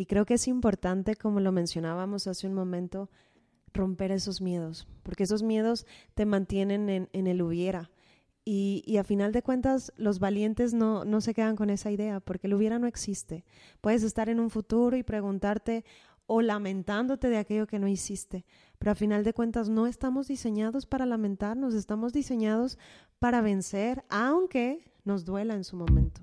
Y creo que es importante, como lo mencionábamos hace un momento, romper esos miedos, porque esos miedos te mantienen en, el hubiera. Y, y, a final de cuentas, los valientes no, no se quedan con esa idea, porque el hubiera no existe. Puedes estar en un futuro y preguntarte o lamentándote de aquello que no hiciste, pero a final de cuentas no estamos diseñados para lamentarnos, estamos diseñados para vencer, aunque nos duela en su momento.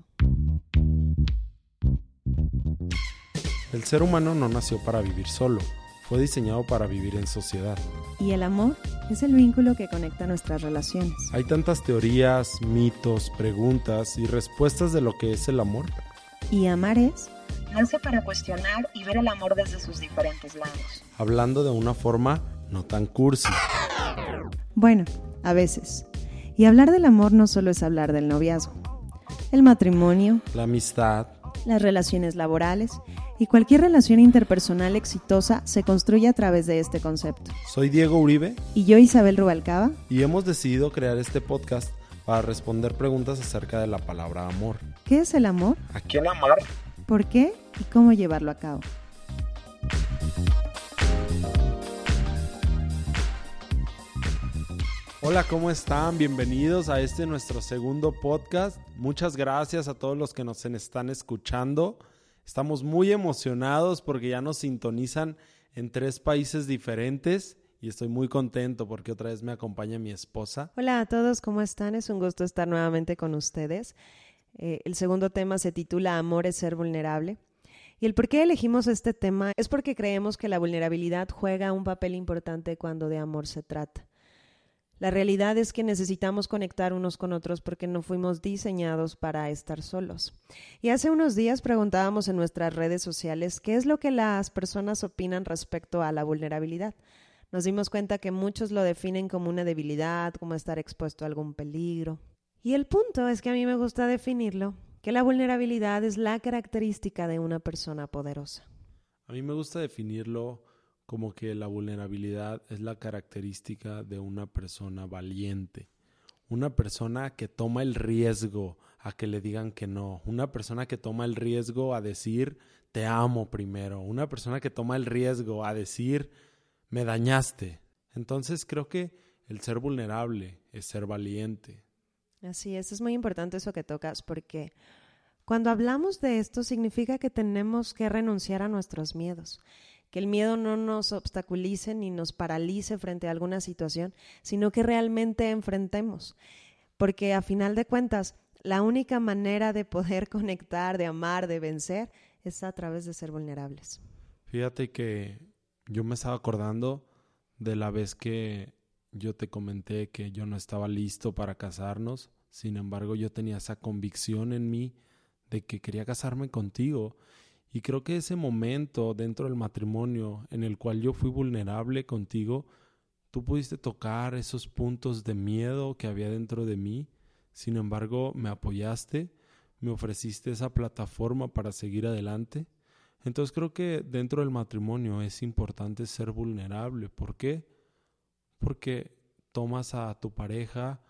El ser humano no nació para vivir solo, fue diseñado para vivir en sociedad. Y el amor es el vínculo que conecta nuestras relaciones. Hay tantas teorías, mitos, preguntas y respuestas de lo que es el amor. Y amar es nace para cuestionar y ver el amor desde sus diferentes lados. Hablando de una forma no tan cursi. Bueno, a veces. Y hablar del amor no solo es hablar del noviazgo. El matrimonio, la amistad, las relaciones laborales y cualquier relación interpersonal exitosa se construye a través de este concepto. Soy Diego Uribe. Y yo Isabel Rubalcaba. Y hemos decidido crear este podcast para responder preguntas acerca de la palabra amor. ¿Qué es el amor? ¿A quién amar? ¿Por qué? ¿Y cómo llevarlo a cabo? Hola, ¿cómo están? Bienvenidos a este nuestro segundo podcast. Muchas gracias a todos los que nos están escuchando. Estamos muy emocionados porque ya nos sintonizan en tres países diferentes y estoy muy contento porque otra vez me acompaña mi esposa. Hola a todos, ¿cómo están? Es un gusto estar nuevamente con ustedes. Eh, el segundo tema se titula Amor es ser vulnerable. Y el por qué elegimos este tema es porque creemos que la vulnerabilidad juega un papel importante cuando de amor se trata. La realidad es que necesitamos conectar unos con otros porque no fuimos diseñados para estar solos. Y hace unos días preguntábamos en nuestras redes sociales qué es lo que las personas opinan respecto a la vulnerabilidad. Nos dimos cuenta que muchos lo definen como una debilidad, como estar expuesto a algún peligro. Y el punto es que a mí me gusta definirlo, que la vulnerabilidad es la característica de una persona poderosa. A mí me gusta definirlo como que la vulnerabilidad es la característica de una persona valiente, una persona que toma el riesgo a que le digan que no, una persona que toma el riesgo a decir te amo primero, una persona que toma el riesgo a decir me dañaste. Entonces creo que el ser vulnerable es ser valiente. Así es, es muy importante eso que tocas porque cuando hablamos de esto significa que tenemos que renunciar a nuestros miedos que el miedo no nos obstaculice ni nos paralice frente a alguna situación, sino que realmente enfrentemos. Porque a final de cuentas, la única manera de poder conectar, de amar, de vencer, es a través de ser vulnerables. Fíjate que yo me estaba acordando de la vez que yo te comenté que yo no estaba listo para casarnos, sin embargo yo tenía esa convicción en mí de que quería casarme contigo y creo que ese momento dentro del matrimonio en el cual yo fui vulnerable contigo, tú pudiste tocar esos puntos de miedo que había dentro de mí. Sin embargo, me apoyaste, me ofreciste esa plataforma para seguir adelante. Entonces creo que dentro del matrimonio es importante ser vulnerable. ¿Por qué? Porque tomas a tu pareja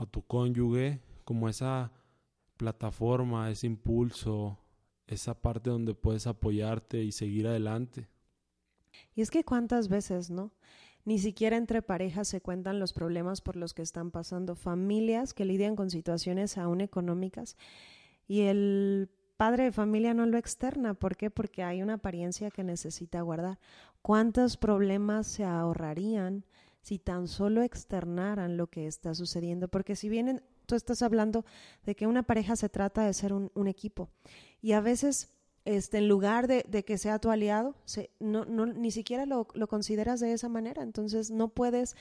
a tu cónyuge como esa plataforma, ese impulso, esa parte donde puedes apoyarte y seguir adelante. Y es que cuántas veces, ¿no? Ni siquiera entre parejas se cuentan los problemas por los que están pasando familias que lidian con situaciones aún económicas y el padre de familia no lo externa. ¿Por qué? Porque hay una apariencia que necesita guardar. ¿Cuántos problemas se ahorrarían si tan solo externaran lo que está sucediendo? Porque si vienen estás hablando de que una pareja se trata de ser un, equipo. Y a veces, este, en lugar de, que sea tu aliado, se, no, no, ni siquiera lo, lo, consideras de esa manera. Entonces, no puedes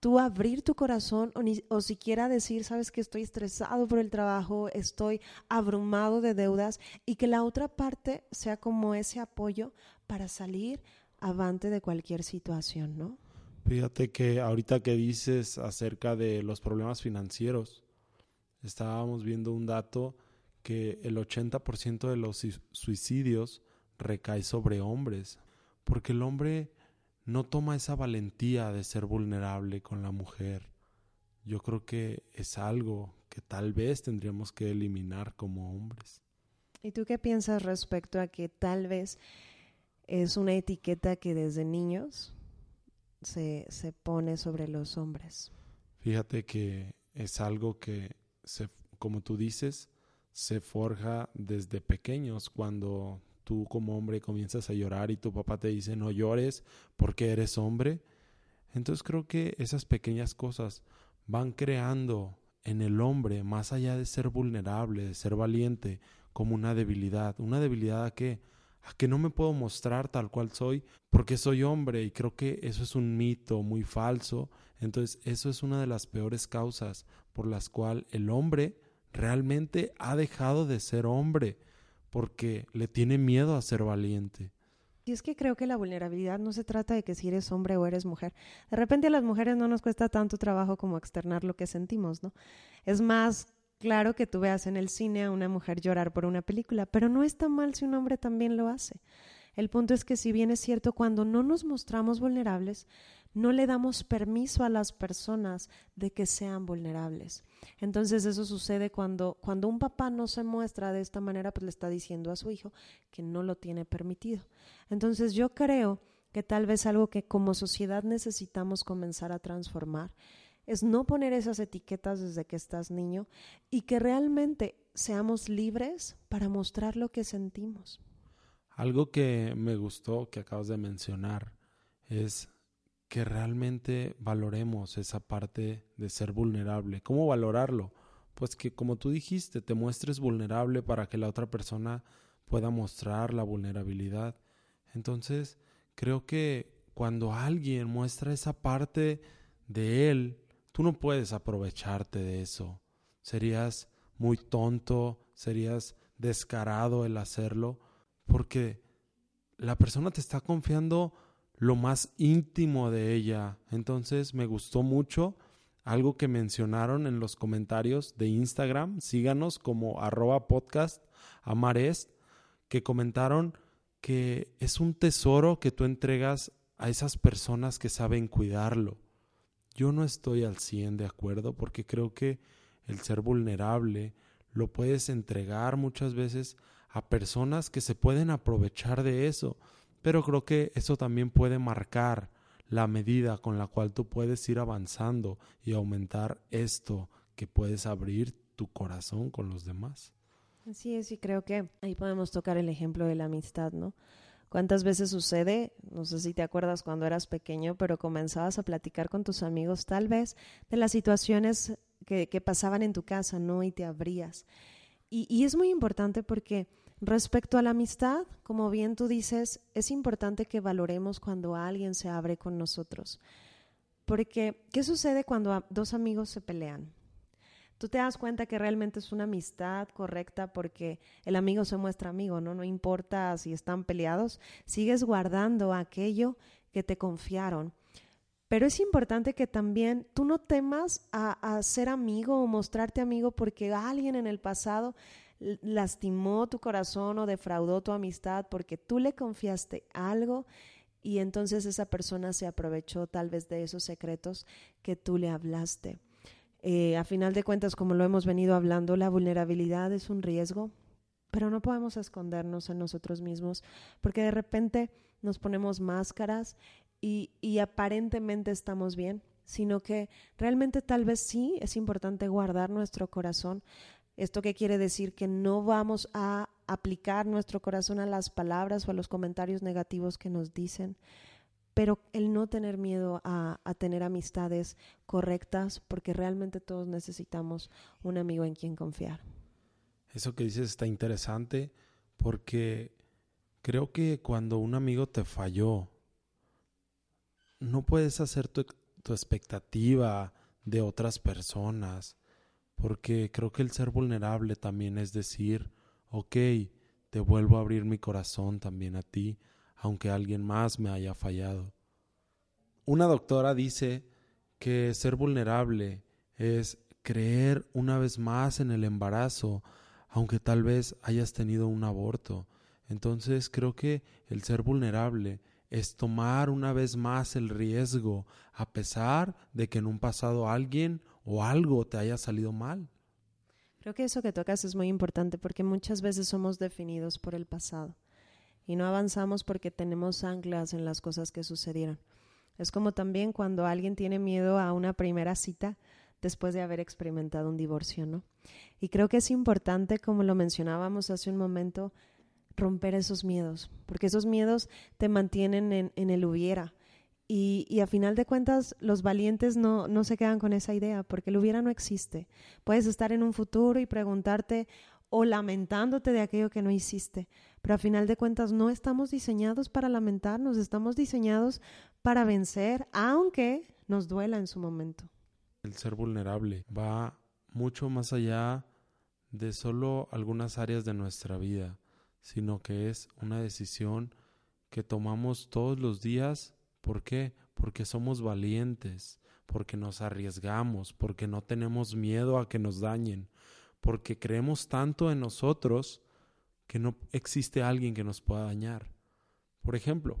tú abrir tu corazón o, ni, o siquiera decir, sabes que estoy estresado por el trabajo, estoy abrumado de deudas y que la otra parte sea como ese apoyo para salir avante de cualquier situación, ¿no? Fíjate que ahorita que dices acerca de los problemas financieros, estábamos viendo un dato que el 80% de los suicidios recae sobre hombres, porque el hombre no toma esa valentía de ser vulnerable con la mujer. Yo creo que es algo que tal vez tendríamos que eliminar como hombres. ¿Y tú qué piensas respecto a que tal vez es una etiqueta que desde niños se, se pone sobre los hombres? Fíjate que es algo que, se, como tú dices, se forja desde pequeños cuando tú como hombre comienzas a llorar y tu papá te dice no llores porque eres hombre. Entonces creo que esas pequeñas cosas van creando en el hombre, más allá de ser vulnerable, de ser valiente, como una debilidad. ¿Una debilidad a qué? A que no me puedo mostrar tal cual soy porque soy hombre y creo que eso es un mito muy falso. Entonces eso es una de las peores causas por las cuales el hombre realmente ha dejado de ser hombre porque le tiene miedo a ser valiente. Y es que creo que la vulnerabilidad no se trata de que si eres hombre o eres mujer. De repente a las mujeres no nos cuesta tanto trabajo como externar lo que sentimos, ¿no? Es más Claro que tú veas en el cine a una mujer llorar por una película, pero no está mal si un hombre también lo hace. El punto es que si bien es cierto, cuando no nos mostramos vulnerables, no le damos permiso a las personas de que sean vulnerables. Entonces eso sucede cuando, cuando un papá no se muestra de esta manera, pues le está diciendo a su hijo que no lo tiene permitido. Entonces yo creo que tal vez algo que como sociedad necesitamos comenzar a transformar es no poner esas etiquetas desde que estás niño y que realmente seamos libres para mostrar lo que sentimos. Algo que me gustó que acabas de mencionar es que realmente valoremos esa parte de ser vulnerable. ¿Cómo valorarlo? Pues que como tú dijiste, te muestres vulnerable para que la otra persona pueda mostrar la vulnerabilidad. Entonces, creo que cuando alguien muestra esa parte de él, Tú no puedes aprovecharte de eso. Serías muy tonto, serías descarado el hacerlo, porque la persona te está confiando lo más íntimo de ella. Entonces me gustó mucho algo que mencionaron en los comentarios de Instagram. Síganos como arroba podcast amarest, que comentaron que es un tesoro que tú entregas a esas personas que saben cuidarlo. Yo no estoy al 100 de acuerdo porque creo que el ser vulnerable lo puedes entregar muchas veces a personas que se pueden aprovechar de eso, pero creo que eso también puede marcar la medida con la cual tú puedes ir avanzando y aumentar esto que puedes abrir tu corazón con los demás. Así es, y creo que ahí podemos tocar el ejemplo de la amistad, ¿no? ¿Cuántas veces sucede? No sé si te acuerdas cuando eras pequeño, pero comenzabas a platicar con tus amigos tal vez de las situaciones que, pasaban en tu casa, ¿no? Y te abrías. Y es muy importante porque respecto a la amistad, como bien tú dices, es importante que valoremos cuando alguien se abre con nosotros. Porque, ¿qué sucede cuando dos amigos se pelean? Tú te das cuenta que realmente es una amistad correcta porque el amigo se muestra amigo, ¿no? No importa si están peleados, sigues guardando aquello que te confiaron. Pero es importante que también tú no temas a, ser amigo o mostrarte amigo porque alguien en el pasado lastimó tu corazón o defraudó tu amistad porque tú le confiaste algo y entonces esa persona se aprovechó tal vez de esos secretos que tú le hablaste. Eh, a final de cuentas, como lo hemos venido hablando, la vulnerabilidad es un riesgo, pero no podemos escondernos en nosotros mismos porque de repente nos ponemos máscaras y, y aparentemente estamos bien, sino que realmente tal vez sí es importante guardar nuestro corazón. ¿Esto qué quiere decir? Que no vamos a aplicar nuestro corazón a las palabras o a los comentarios negativos que nos dicen, pero el no tener miedo a, tener amistades correctas, porque realmente todos necesitamos un amigo en quien confiar. Eso que dices está interesante porque creo que cuando un amigo te falló, no puedes hacer tu, tu expectativa de otras personas, porque creo que el ser vulnerable también es decir, ok, te vuelvo a abrir mi corazón también a ti, aunque alguien más me haya fallado. Una doctora dice que ser vulnerable es creer una vez más en el embarazo, aunque tal vez hayas tenido un aborto. Entonces creo que el ser vulnerable es tomar una vez más el riesgo, a pesar de que en un pasado alguien o algo te haya salido mal. Creo que eso que tocas es muy importante porque muchas veces somos definidos por el pasado y no avanzamos porque tenemos anclas en las cosas que sucedieron. Es como también cuando alguien tiene miedo a una primera cita después de haber experimentado un divorcio, ¿no? Y creo que es importante, como lo mencionábamos hace un momento, romper esos miedos, porque esos miedos te mantienen en, en el hubiera. Y, y, a final de cuentas, los valientes no, no se quedan con esa idea, porque el hubiera no existe. Puedes estar en un futuro y preguntarte o lamentándote de aquello que no hiciste, pero a final de cuentas no estamos diseñados para lamentarnos, estamos diseñados para vencer, aunque nos duela en su momento. El ser vulnerable va mucho más allá de solo algunas áreas de nuestra vida sino que es una decisión que tomamos todos los días. ¿Por qué? Porque somos valientes, porque nos arriesgamos, porque no tenemos miedo a que nos dañen, porque creemos tanto en nosotros que no existe alguien que nos pueda dañar. Por ejemplo,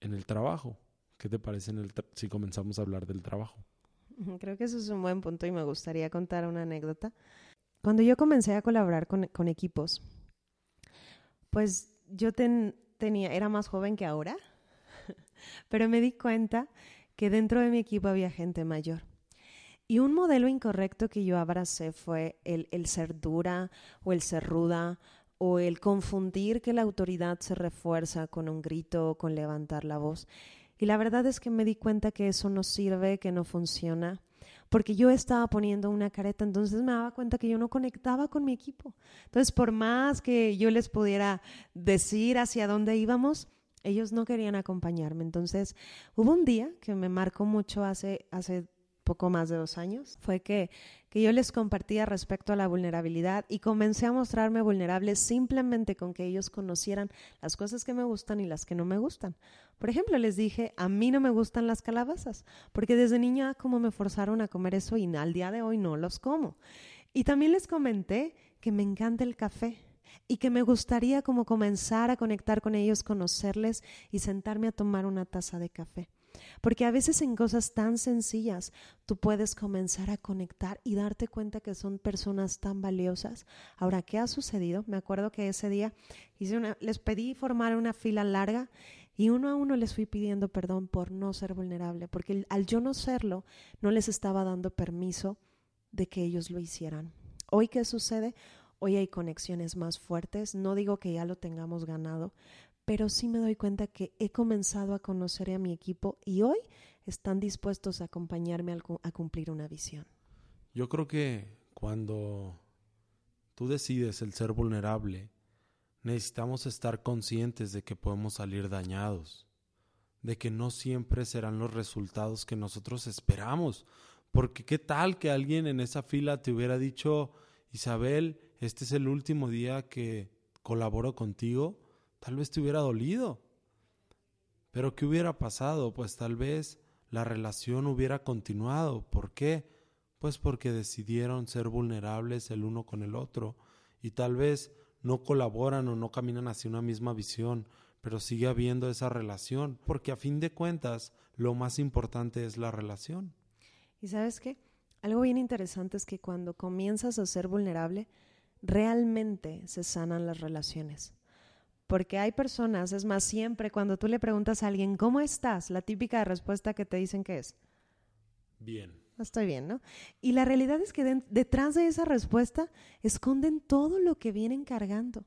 en el trabajo. ¿Qué te parece en el si comenzamos a hablar del trabajo? Creo que eso es un buen punto y me gustaría contar una anécdota. Cuando yo comencé a colaborar con, con equipos, pues yo tenía, era más joven que ahora, pero me di cuenta que dentro de mi equipo había gente mayor. Y un modelo incorrecto que yo abracé fue el, el ser dura o el ser ruda o el confundir que la autoridad se refuerza con un grito o con levantar la voz. Y la verdad es que me di cuenta que eso no sirve, que no funciona porque yo estaba poniendo una careta, entonces me daba cuenta que yo no conectaba con mi equipo. Entonces, por más que yo les pudiera decir hacia dónde íbamos, ellos no querían acompañarme. Entonces, hubo un día que me marcó mucho hace, hace poco más de dos años, fue que, que yo les compartía respecto a la vulnerabilidad y comencé a mostrarme vulnerable simplemente con que ellos conocieran las cosas que me gustan y las que no me gustan. Por ejemplo, les dije, a mí no me gustan las calabazas, porque desde niña como me forzaron a comer eso y al día de hoy no los como. Y también les comenté que me encanta el café y que me gustaría como comenzar a conectar con ellos, conocerles y sentarme a tomar una taza de café. Porque a veces en cosas tan sencillas tú puedes comenzar a conectar y darte cuenta que son personas tan valiosas. Ahora, ¿qué ha sucedido? Me acuerdo que ese día hice una, les pedí formar una fila larga y uno a uno les fui pidiendo perdón por no ser vulnerable, porque al yo no serlo, no les estaba dando permiso de que ellos lo hicieran. Hoy, ¿qué sucede? Hoy hay conexiones más fuertes. No digo que ya lo tengamos ganado, pero sí me doy cuenta que he comenzado a conocer a mi equipo y hoy están dispuestos a acompañarme a cumplir una visión. Yo creo que cuando tú decides el ser vulnerable, necesitamos estar conscientes de que podemos salir dañados, de que no siempre serán los resultados que nosotros esperamos, porque qué tal que alguien en esa fila te hubiera dicho, Isabel, este es el último día que colaboro contigo, tal vez te hubiera dolido. Pero ¿qué hubiera pasado? Pues tal vez la relación hubiera continuado. ¿Por qué? Pues porque decidieron ser vulnerables el uno con el otro y tal vez no colaboran o no caminan hacia una misma visión, pero sigue habiendo esa relación, porque a fin de cuentas lo más importante es la relación. Y sabes qué? Algo bien interesante es que cuando comienzas a ser vulnerable, realmente se sanan las relaciones. Porque hay personas, es más, siempre cuando tú le preguntas a alguien, ¿cómo estás? La típica respuesta que te dicen que es. Bien. Estoy bien, ¿no? Y la realidad es que detrás de esa respuesta esconden todo lo que vienen cargando.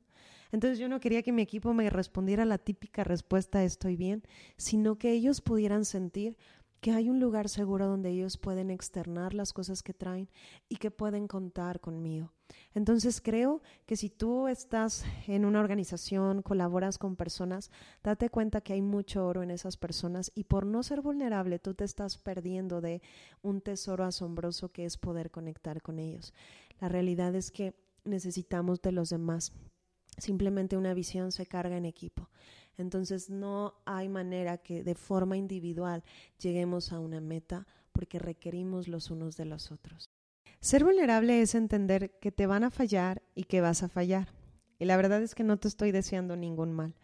Entonces yo no quería que mi equipo me respondiera la típica respuesta estoy bien, sino que ellos pudieran sentir que hay un lugar seguro donde ellos pueden externar las cosas que traen y que pueden contar conmigo. Entonces creo que si tú estás en una organización, colaboras con personas, date cuenta que hay mucho oro en esas personas y por no ser vulnerable tú te estás perdiendo de un tesoro asombroso que es poder conectar con ellos. La realidad es que necesitamos de los demás. Simplemente una visión se carga en equipo. Entonces no hay manera que de forma individual lleguemos a una meta porque requerimos los unos de los otros. Ser vulnerable es entender que te van a fallar y que vas a fallar. Y la verdad es que no te estoy deseando ningún mal.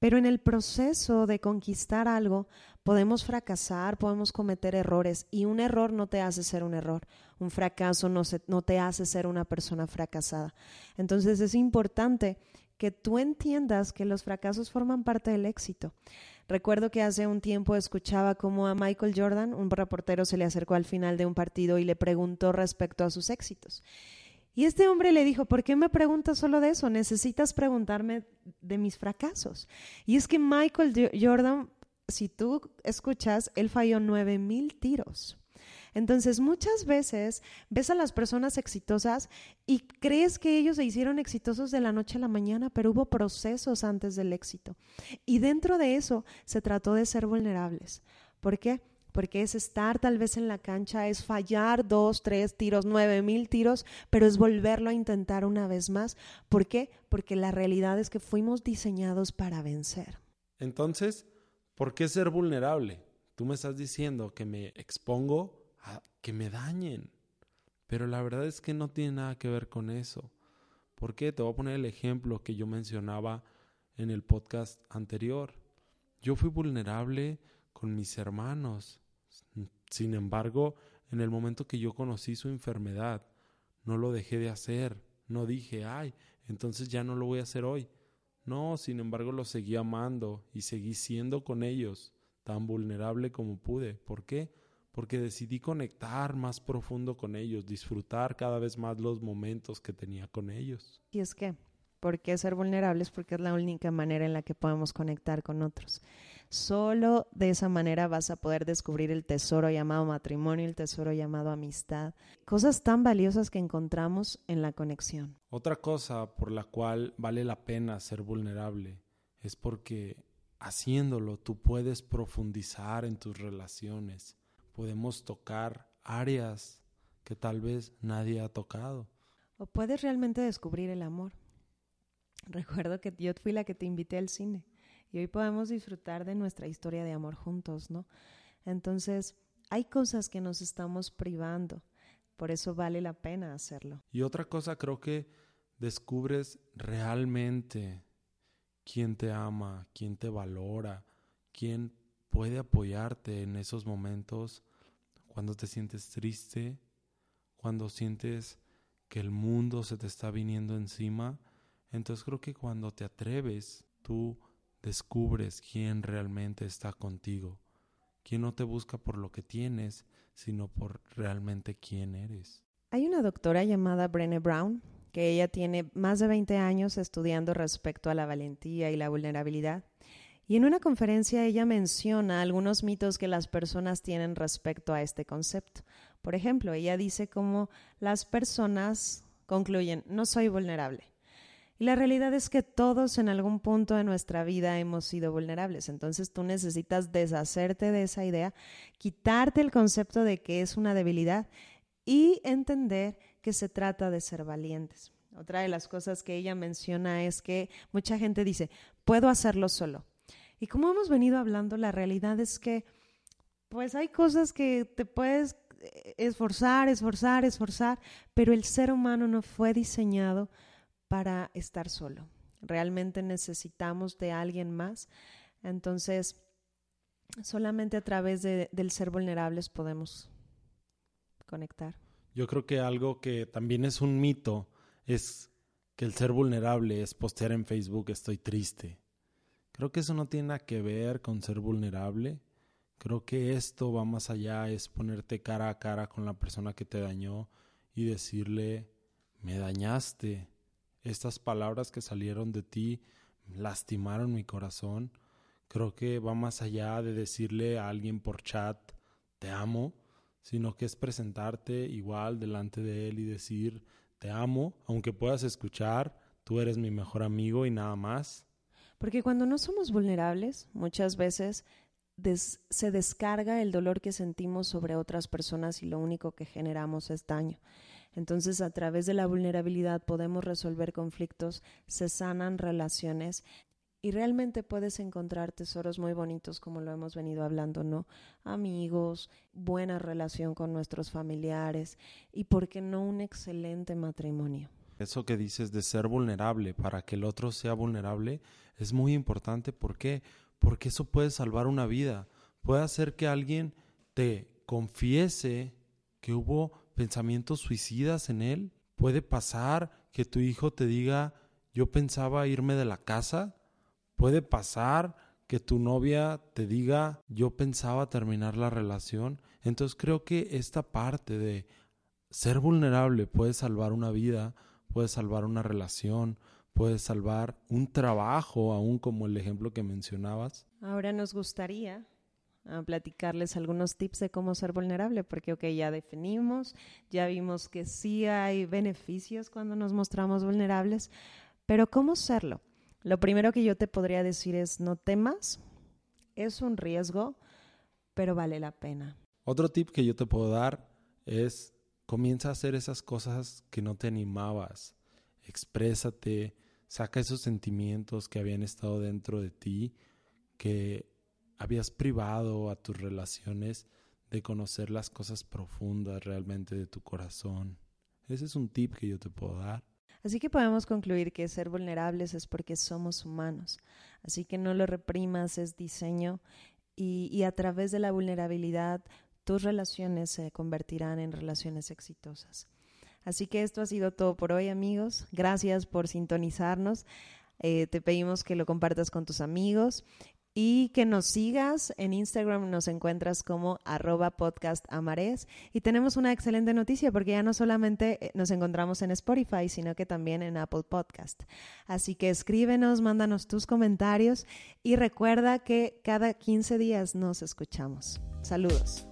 Pero en el proceso de conquistar algo, podemos fracasar, podemos cometer errores y un error no te hace ser un error, un fracaso no, te hace ser una persona fracasada. Entonces es importante que tú entiendas que los fracasos forman parte del éxito. Recuerdo que hace un tiempo escuchaba cómo a Michael Jordan, un reportero, se le acercó al final de un partido y le preguntó respecto a sus éxitos. Y este hombre le dijo, ¿por qué me preguntas solo de eso? Necesitas preguntarme de mis fracasos. Y es que Michael Jordan, si tú escuchas, él falló nueve mil tiros. Entonces, muchas veces ves a las personas exitosas y crees que ellos se hicieron exitosos de la noche a la mañana, pero hubo procesos antes del éxito. Y dentro de eso se trató de ser vulnerables. ¿Por qué? Porque es estar tal vez en la cancha, es fallar dos, tres tiros, nueve mil tiros, pero es volverlo a intentar una vez más. ¿Por qué? Porque la realidad es que fuimos diseñados para vencer. Entonces, ¿por qué ser vulnerable? Tú me estás diciendo que me expongo a que me dañen, pero la verdad es que no tiene nada que ver con eso. ¿Por qué? Te voy a poner el ejemplo que yo mencionaba en el podcast anterior. Yo fui vulnerable con mis hermanos. Sin embargo, en el momento que yo conocí su enfermedad, no lo dejé de hacer. No dije, ay, entonces ya no lo voy a hacer hoy. No, sin embargo, lo seguí amando y seguí siendo con ellos tan vulnerable como pude. ¿Por qué? Porque decidí conectar más profundo con ellos, disfrutar cada vez más los momentos que tenía con ellos. Y es que, ¿por qué ser vulnerables? Porque es la única manera en la que podemos conectar con otros. Solo de esa manera vas a poder descubrir el tesoro llamado matrimonio, el tesoro llamado amistad, cosas tan valiosas que encontramos en la conexión. Otra cosa por la cual vale la pena ser vulnerable es porque haciéndolo tú puedes profundizar en tus relaciones, podemos tocar áreas que tal vez nadie ha tocado. O puedes realmente descubrir el amor. Recuerdo que yo fui la que te invité al cine y hoy podemos disfrutar de nuestra historia de amor juntos, ¿no? Entonces, hay cosas que nos estamos privando, por eso vale la pena hacerlo. Y otra cosa, creo que descubres realmente quién te ama, quién te valora, quién puede apoyarte en esos momentos cuando te sientes triste, cuando sientes que el mundo se te está viniendo encima. Entonces creo que cuando te atreves, tú descubres quién realmente está contigo, quién no te busca por lo que tienes, sino por realmente quién eres. Hay una doctora llamada Brené Brown, que ella tiene más de 20 años estudiando respecto a la valentía y la vulnerabilidad. Y en una conferencia ella menciona algunos mitos que las personas tienen respecto a este concepto. Por ejemplo, ella dice cómo las personas concluyen, no soy vulnerable. Y la realidad es que todos en algún punto de nuestra vida hemos sido vulnerables. Entonces tú necesitas deshacerte de esa idea, quitarte el concepto de que es una debilidad y entender que se trata de ser valientes. Otra de las cosas que ella menciona es que mucha gente dice, puedo hacerlo solo. Y como hemos venido hablando, la realidad es que pues hay cosas que te puedes eh, esforzar, esforzar, esforzar, pero el ser humano no fue diseñado para estar solo. Realmente necesitamos de alguien más. Entonces, solamente a través del ser vulnerables podemos conectar. Yo creo que algo que también es un mito es que el ser vulnerable es postear en Facebook estoy triste. Creo que eso no tiene nada que ver con ser vulnerable. Creo que esto va más allá, es ponerte cara a cara con la persona que te dañó y decirle, me dañaste, estas palabras que salieron de ti lastimaron mi corazón. Creo que va más allá de decirle a alguien por chat, te amo, sino que es presentarte igual delante de él y decir, te amo, aunque puedas escuchar, tú eres mi mejor amigo y nada más. Porque cuando no somos vulnerables, muchas veces se descarga el dolor que sentimos sobre otras personas y lo único que generamos es daño. Entonces, a través de la vulnerabilidad podemos resolver conflictos, se sanan relaciones y realmente puedes encontrar tesoros muy bonitos como lo hemos venido hablando, ¿no? Amigos, buena relación con nuestros familiares y, ¿por qué no, un excelente matrimonio? Eso que dices de ser vulnerable para que el otro sea vulnerable es muy importante. ¿Por qué? Porque eso puede salvar una vida. Puede hacer que alguien te confiese que hubo pensamientos suicidas en él. Puede pasar que tu hijo te diga, yo pensaba irme de la casa. Puede pasar que tu novia te diga, yo pensaba terminar la relación. Entonces creo que esta parte de ser vulnerable puede salvar una vida, puede salvar una relación, puede salvar un trabajo, aún como el ejemplo que mencionabas. Ahora nos gustaría ah, platicarles algunos tips de cómo ser vulnerable, porque ok, ya definimos, ya vimos que sí hay beneficios cuando nos mostramos vulnerables, pero ¿cómo serlo? Lo primero que yo te podría decir es no temas, es un riesgo, pero vale la pena. Otro tip que yo te puedo dar es comienza a hacer esas cosas que no te animabas. Exprésate, saca esos sentimientos que habían estado dentro de ti, que habías privado a tus relaciones de conocer las cosas profundas realmente de tu corazón. Ese es un tip que yo te puedo dar. Así que podemos concluir que ser vulnerables es porque somos humanos. Así que no lo reprimas, es diseño y, y a través de la vulnerabilidad tus relaciones se convertirán en relaciones exitosas. Así que esto ha sido todo por hoy, amigos. Gracias por sintonizarnos. Eh, te pedimos que lo compartas con tus amigos y que nos sigas. En Instagram nos encuentras como arroba podcast Y tenemos una excelente noticia porque ya no solamente eh, nos encontramos en Spotify, sino que también en Apple Podcast. Así que escríbenos, mándanos tus comentarios y recuerda que cada 15 días nos escuchamos. Saludos.